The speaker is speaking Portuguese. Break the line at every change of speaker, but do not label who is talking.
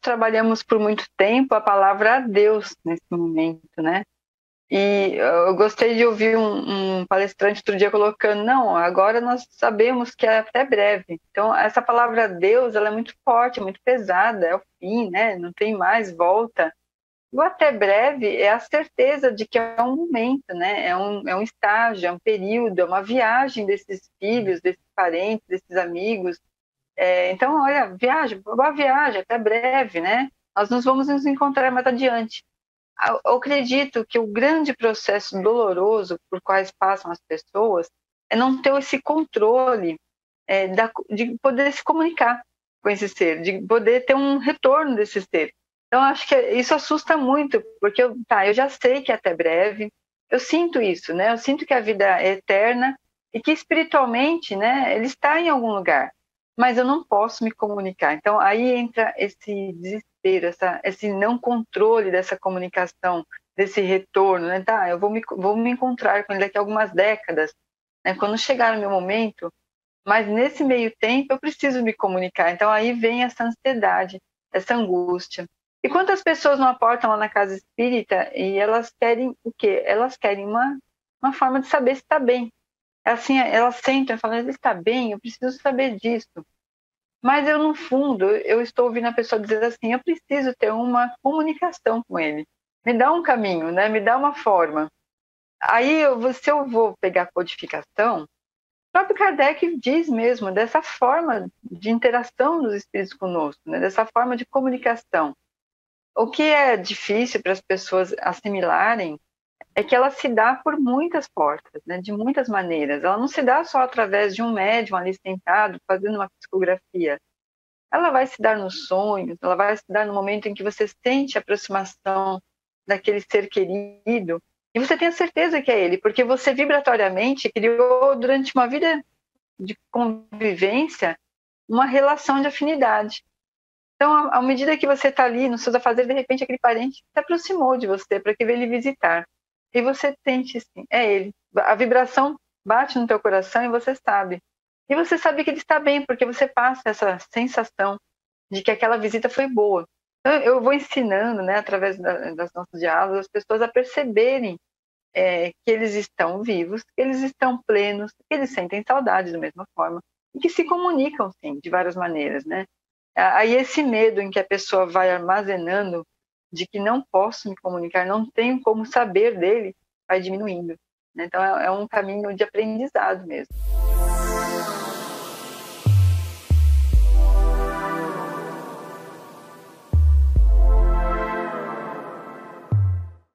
trabalhamos por muito tempo a palavra Deus nesse momento, né? E eu gostei de ouvir um, um, palestrante outro dia colocando, não, agora nós sabemos que é até breve. Então, essa palavra Deus, ela é muito forte, muito pesada, é o fim, né? Não tem mais volta. O até breve é a certeza de que é um momento, né? É um, é um estágio, é um período, é uma viagem desses filhos, desses parentes, desses amigos. É, então, olha, viagem, boa viagem, até breve, né? Nós nos vamos nos encontrar mais adiante eu acredito que o grande processo doloroso por quais passam as pessoas é não ter esse controle é, da, de poder se comunicar com esse ser, de poder ter um retorno desse ser. Então, acho que isso assusta muito, porque eu, tá, eu já sei que é até breve, eu sinto isso, né? Eu sinto que a vida é eterna e que espiritualmente, né, ele está em algum lugar, mas eu não posso me comunicar. Então, aí entra esse desespero essa, esse não controle dessa comunicação, desse retorno, né? Tá, eu vou me, vou me encontrar com ele daqui a algumas décadas, né? Quando chegar o meu momento, mas nesse meio tempo eu preciso me comunicar. Então aí vem essa ansiedade, essa angústia. E quantas pessoas não aportam lá na casa espírita e elas querem o quê? Elas querem uma, uma forma de saber se está bem. Assim, elas sentam e falam, ele está bem, eu preciso saber disso. Mas eu, no fundo, eu estou ouvindo a pessoa dizer assim: eu preciso ter uma comunicação com ele. Me dá um caminho, né? me dá uma forma. Aí, eu, se eu vou pegar codificação, o próprio Kardec diz mesmo dessa forma de interação dos espíritos conosco, né? dessa forma de comunicação. O que é difícil para as pessoas assimilarem é que ela se dá por muitas portas, né, de muitas maneiras. Ela não se dá só através de um médium ali sentado fazendo uma psicografia. Ela vai se dar nos sonhos, ela vai se dar no momento em que você sente a aproximação daquele ser querido e você tem a certeza que é ele, porque você vibratoriamente criou durante uma vida de convivência uma relação de afinidade. Então, à medida que você está ali nos seus afazeres, de repente aquele parente se aproximou de você para que lhe visitar e você sente sim, é ele. A vibração bate no teu coração e você sabe. E você sabe que ele está bem, porque você passa essa sensação de que aquela visita foi boa. Então, eu vou ensinando, né, através da, das nossas diálogos, as pessoas a perceberem é, que eles estão vivos, que eles estão plenos, que eles sentem saudade da mesma forma, e que se comunicam, sim, de várias maneiras, né? Aí esse medo em que a pessoa vai armazenando de que não posso me comunicar, não tenho como saber dele, vai diminuindo. Né? Então é, é um caminho de aprendizado mesmo.